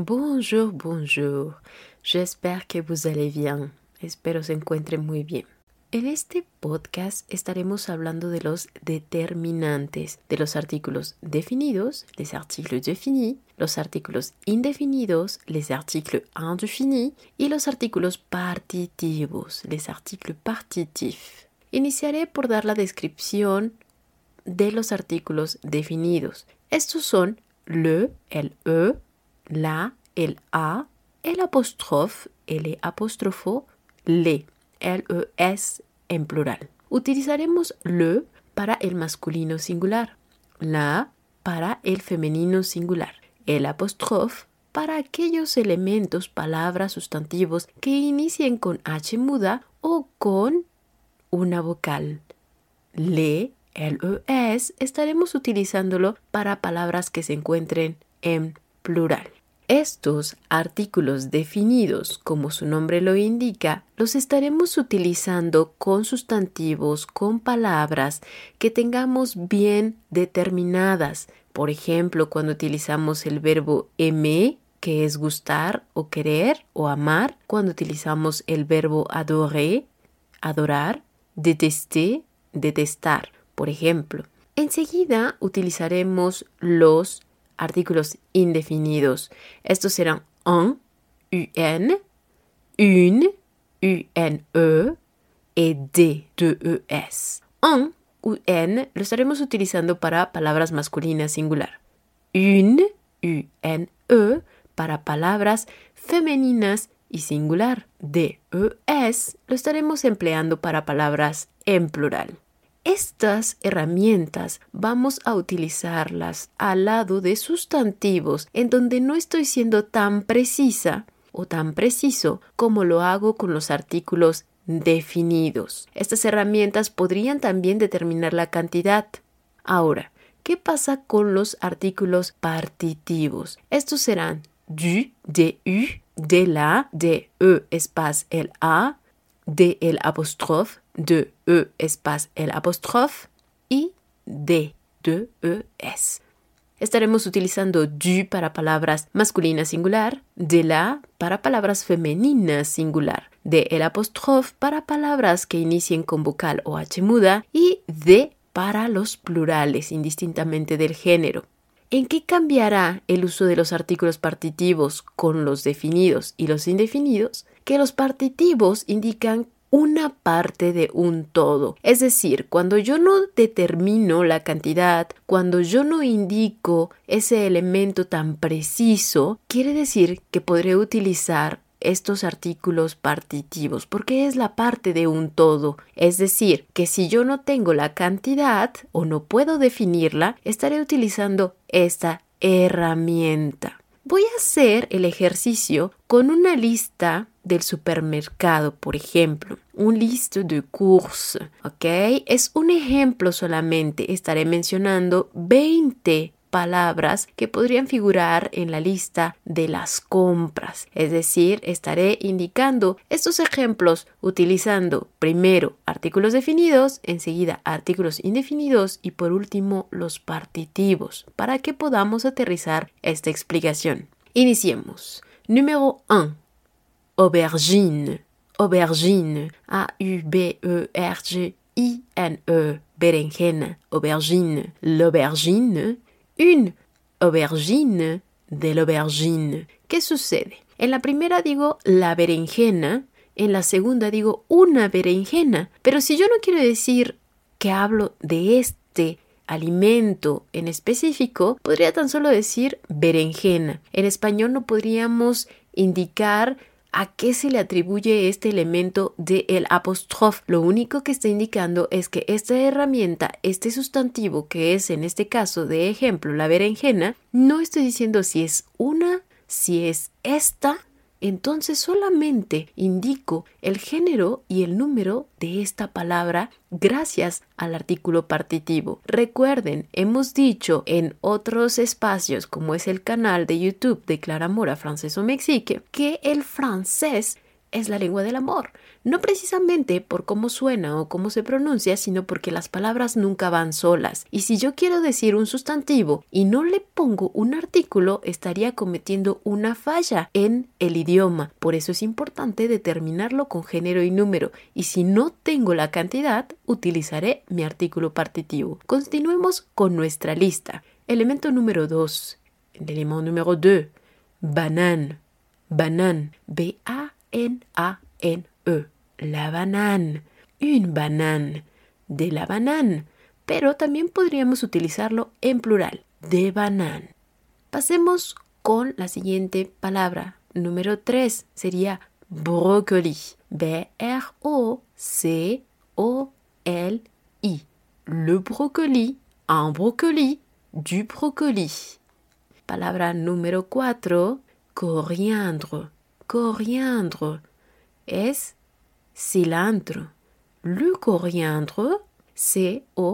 Bonjour, bonjour. J'espère que vous allez bien. Espero se encuentren muy bien. En este podcast estaremos hablando de los determinantes, de los artículos definidos, les articles définis, los artículos indefinidos, les articles indéfinis, y los artículos partitivos, les articles partitifs. Iniciaré por dar la descripción de los artículos definidos. Estos son le, el e, la, el a, el apóstrofe, el apóstrofo, le, el es en plural. Utilizaremos le para el masculino singular, la para el femenino singular, el apóstrofe para aquellos elementos, palabras, sustantivos que inicien con H muda o con una vocal. Le, el es, estaremos utilizándolo para palabras que se encuentren en plural. Estos artículos definidos, como su nombre lo indica, los estaremos utilizando con sustantivos, con palabras que tengamos bien determinadas. Por ejemplo, cuando utilizamos el verbo aimer, que es gustar o querer o amar, cuando utilizamos el verbo adorer, adorar, detester, detestar, por ejemplo. Enseguida utilizaremos los artículos indefinidos. Estos serán un, un, une, une, et des, de es. Un un lo estaremos utilizando para palabras masculinas singular. Une, une, para palabras femeninas y singular. De es lo estaremos empleando para palabras en plural. Estas herramientas vamos a utilizarlas al lado de sustantivos en donde no estoy siendo tan precisa o tan preciso como lo hago con los artículos definidos. Estas herramientas podrían también determinar la cantidad. Ahora, ¿qué pasa con los artículos partitivos? Estos serán du, de u, de la, de e, espace el a, de el apóstrofe, de E espace el apóstrofe y de, de E S. Estaremos utilizando du para palabras masculinas singular, de la para palabras femeninas singular, de el apóstrofe para palabras que inicien con vocal o H muda y de para los plurales indistintamente del género. ¿En qué cambiará el uso de los artículos partitivos con los definidos y los indefinidos? Que los partitivos indican una parte de un todo. Es decir, cuando yo no determino la cantidad, cuando yo no indico ese elemento tan preciso, quiere decir que podré utilizar estos artículos partitivos porque es la parte de un todo. Es decir, que si yo no tengo la cantidad o no puedo definirla, estaré utilizando esta herramienta. Voy a hacer el ejercicio con una lista del supermercado, por ejemplo, un liste de courses, ¿ok? Es un ejemplo solamente, estaré mencionando 20 palabras que podrían figurar en la lista de las compras. Es decir, estaré indicando estos ejemplos utilizando primero artículos definidos, enseguida artículos indefinidos y por último los partitivos para que podamos aterrizar esta explicación. Iniciemos. Número 1. Aubergine. Aubergine. A-U-B-E-R-G-I-N-E. Berenjena. Aubergine. L'aubergine. Une aubergine de l'aubergine. ¿Qué sucede? En la primera digo la berenjena, en la segunda digo una berenjena, pero si yo no quiero decir que hablo de este alimento en específico, podría tan solo decir berenjena. En español no podríamos indicar a qué se le atribuye este elemento de el apóstrofe. Lo único que está indicando es que esta herramienta, este sustantivo que es en este caso de ejemplo la berenjena, no estoy diciendo si es una, si es esta entonces solamente indico el género y el número de esta palabra gracias al artículo partitivo. Recuerden, hemos dicho en otros espacios como es el canal de YouTube de Clara Mora Francés o Mexique que el francés es la lengua del amor. No precisamente por cómo suena o cómo se pronuncia, sino porque las palabras nunca van solas. Y si yo quiero decir un sustantivo y no le pongo un artículo, estaría cometiendo una falla en el idioma. Por eso es importante determinarlo con género y número. Y si no tengo la cantidad, utilizaré mi artículo partitivo. Continuemos con nuestra lista. Elemento número 2. Elemento número 2. Banane. Banane. B-A N-A-N-E. La banane. Une banane. De la banane. Pero también podríamos utilizarlo en plural. De banane. Pasemos con la siguiente palabra. Número 3 sería brocoli. B-R-O-C-O-L-I. Le brocoli. Un brocoli. Du brocoli. Palabra número 4. Coriandre coriandre es cilantro. Le coriandre, C-O-R-I-A-N-D-R-E.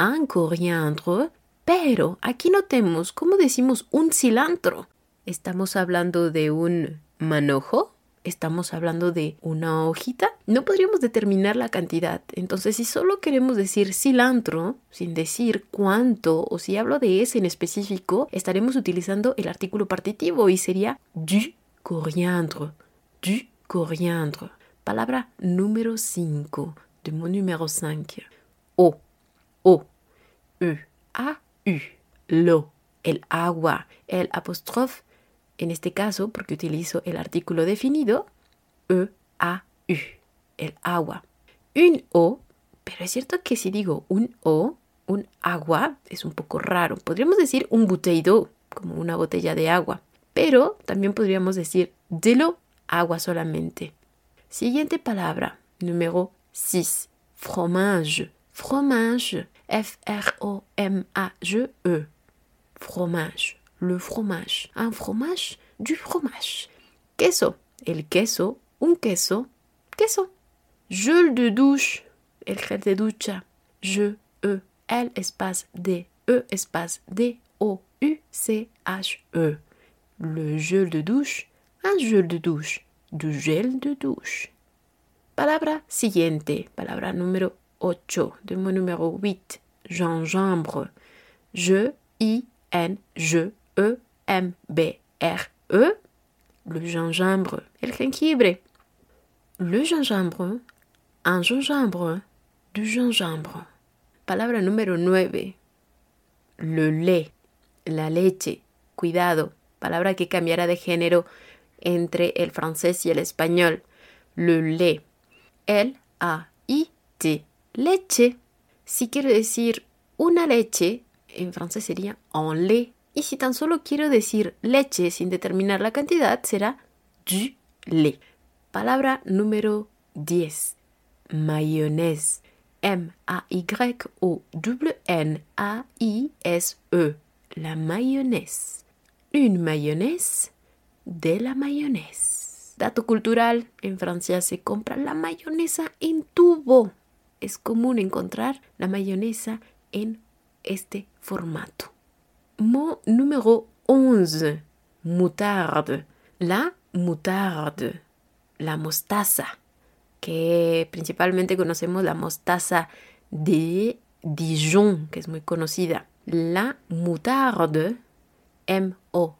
Un coriandre, pero aquí notemos cómo decimos un cilantro. ¿Estamos hablando de un manojo? Estamos hablando de una hojita, no podríamos determinar la cantidad. Entonces, si solo queremos decir cilantro, sin decir cuánto, o si hablo de ese en específico, estaremos utilizando el artículo partitivo y sería du coriandre. Du coriandre. Palabra número 5 de mon número 5. O, O, E, A, U. Lo, el agua, el apóstrofe en este caso, porque utilizo el artículo definido, E, A, U, el agua. Un O, pero es cierto que si digo un O, un agua, es un poco raro. Podríamos decir un d'eau, como una botella de agua. Pero también podríamos decir de lo, agua solamente. Siguiente palabra, número 6. Fromage. Fromage. F-R-O-M-A-G-E. Fromage le fromage. Un fromage, du fromage. Queso, el queso, un queso, queso. Gel de douche, el gel de ducha. Je, E, L espace D, E espace D, O, U, C, H, E. Le gel de douche, un gel de douche, du gel de douche. Palabra siguiente, palabra número 8, de mon número 8, gingembre. Je, I, N, je, E-M-B-R-E, le gingembre, el jengibre. Le gingembre, un gingembre, du gingembre. Palabra número 9. Le lait, la leche. Cuidado, palabra que cambiará de género entre el francés y el español. Le lait. L-A-I-T. Leche. Si quiero decir una leche, en francés sería en lait y si tan solo quiero decir leche sin determinar la cantidad, será du lait. Palabra número 10. Mayonnaise. M-A-Y-O-N-N-A-I-S-E. La mayonnaise. Une mayonnaise de la mayonnaise. Dato cultural, en Francia se compra la mayonesa en tubo. Es común encontrar la mayonesa en este formato. Mot numéro 11. Moutarde. La moutarde. La mostaza. Que principalmente conocemos la mostaza de Dijon, que es muy conocida. La moutarde. M-O-U-T-A-R-D-E.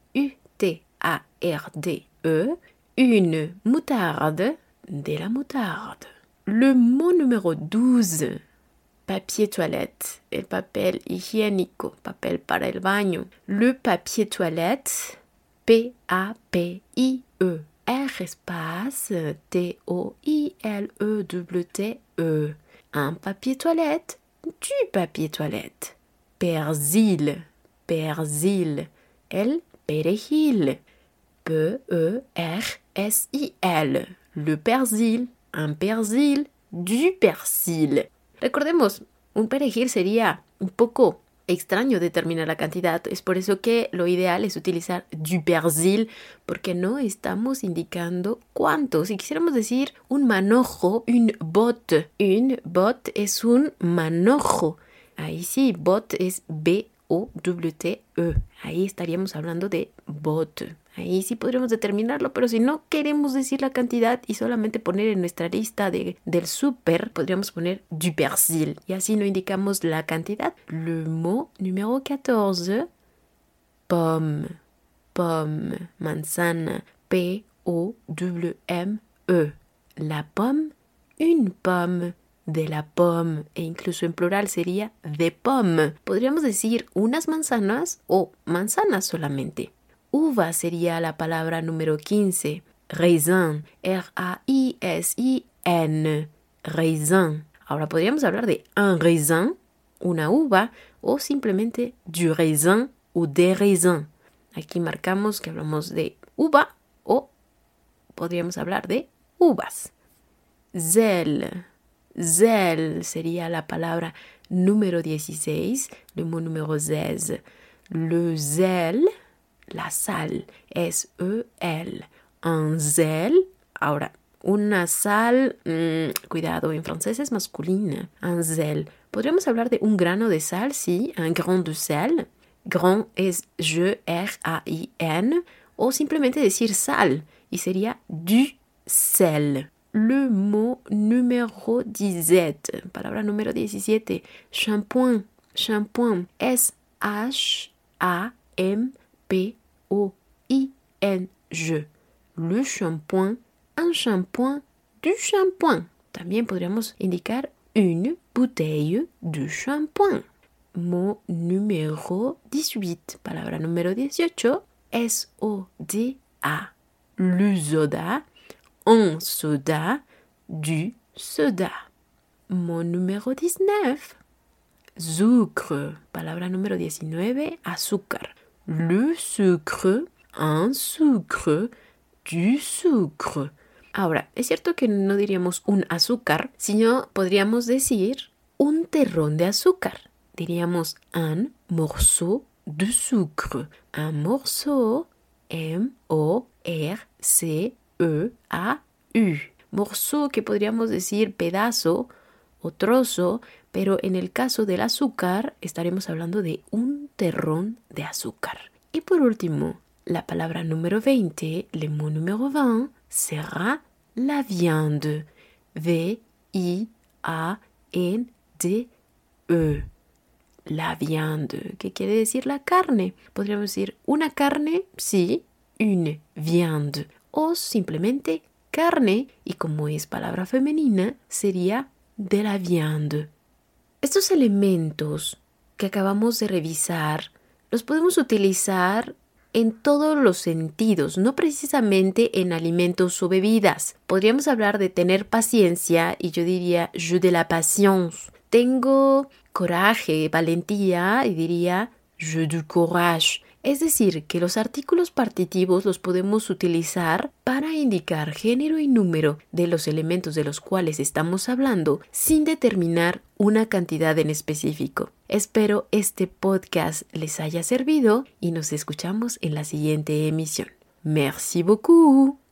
Une moutarde de la moutarde. Le mot numéro 12 papier toilette, el papel higiénico, papel para el baño. Le papier toilette, P-A-P-I-E, R espace T-O-I-L-E-W-T-E. -E. Un papier toilette, du papier toilette. Persil, persil, el perejil. P-E-R-S-I-L, le persil, un persil, du persil. Recordemos, un perejil sería un poco extraño determinar la cantidad. Es por eso que lo ideal es utilizar du persil, porque no estamos indicando cuánto. Si quisiéramos decir un manojo, un bot, un bot es un manojo. Ahí sí, bot es B-O-W-T-E. Ahí estaríamos hablando de bot. Ahí sí podríamos determinarlo, pero si no queremos decir la cantidad y solamente poner en nuestra lista de, del súper, podríamos poner du persil y así no indicamos la cantidad. Le mot número 14, pomme, pomme, manzana, P-O-W-M-E. La pomme, une pomme de la pomme e incluso en plural sería de pomme. Podríamos decir unas manzanas o manzanas solamente. Uva sería la palabra número 15. Raisin. R-A-I-S-I-N. Raisin. Ahora podríamos hablar de un raisin, una uva, o simplemente du raisin o de raisin. Aquí marcamos que hablamos de uva o podríamos hablar de uvas. Zel. Zel sería la palabra número 16, le mot número 16. Le zel la sal es E-L. Un zel. Ahora, una sal, mm, cuidado, en francés es masculina. Un zel. Podríamos hablar de un grano de sal, sí, un grain de sel. Grain es G-R-A-I-N. O simplemente decir sal y sería du sel. Le mot número 17, palabra número 17, shampoing, shampoing, es H-A-M P-O-I-N-G. Le shampoing, un shampoing, du shampoing. También podríamos indicar une bouteille de shampoing. Mot numéro 18, palabra número 18, S-O-D-A. Le soda, un soda, du soda. Mot numéro 19, sucre, palabra número 19, azúcar le sucre, un sucre, du sucre. Ahora, es cierto que no diríamos un azúcar, sino podríamos decir un terrón de azúcar. Diríamos un morceau de sucre. Un morceau, M-O-R-C-E-A-U. Morceau que podríamos decir pedazo o trozo, pero en el caso del azúcar estaremos hablando de un terrón de azúcar. Y por último, la palabra número 20, le mot número 20, será la viande. V-I-A-N-D-E. La viande, ¿qué quiere decir la carne. Podríamos decir una carne, sí, une viande. O simplemente carne, y como es palabra femenina, sería de la viande. Estos elementos que acabamos de revisar los podemos utilizar en todos los sentidos, no precisamente en alimentos o bebidas. Podríamos hablar de tener paciencia y yo diría je de la patience. Tengo coraje, valentía y diría je du courage. Es decir, que los artículos partitivos los podemos utilizar para indicar género y número de los elementos de los cuales estamos hablando sin determinar una cantidad en específico. Espero este podcast les haya servido y nos escuchamos en la siguiente emisión. Merci beaucoup.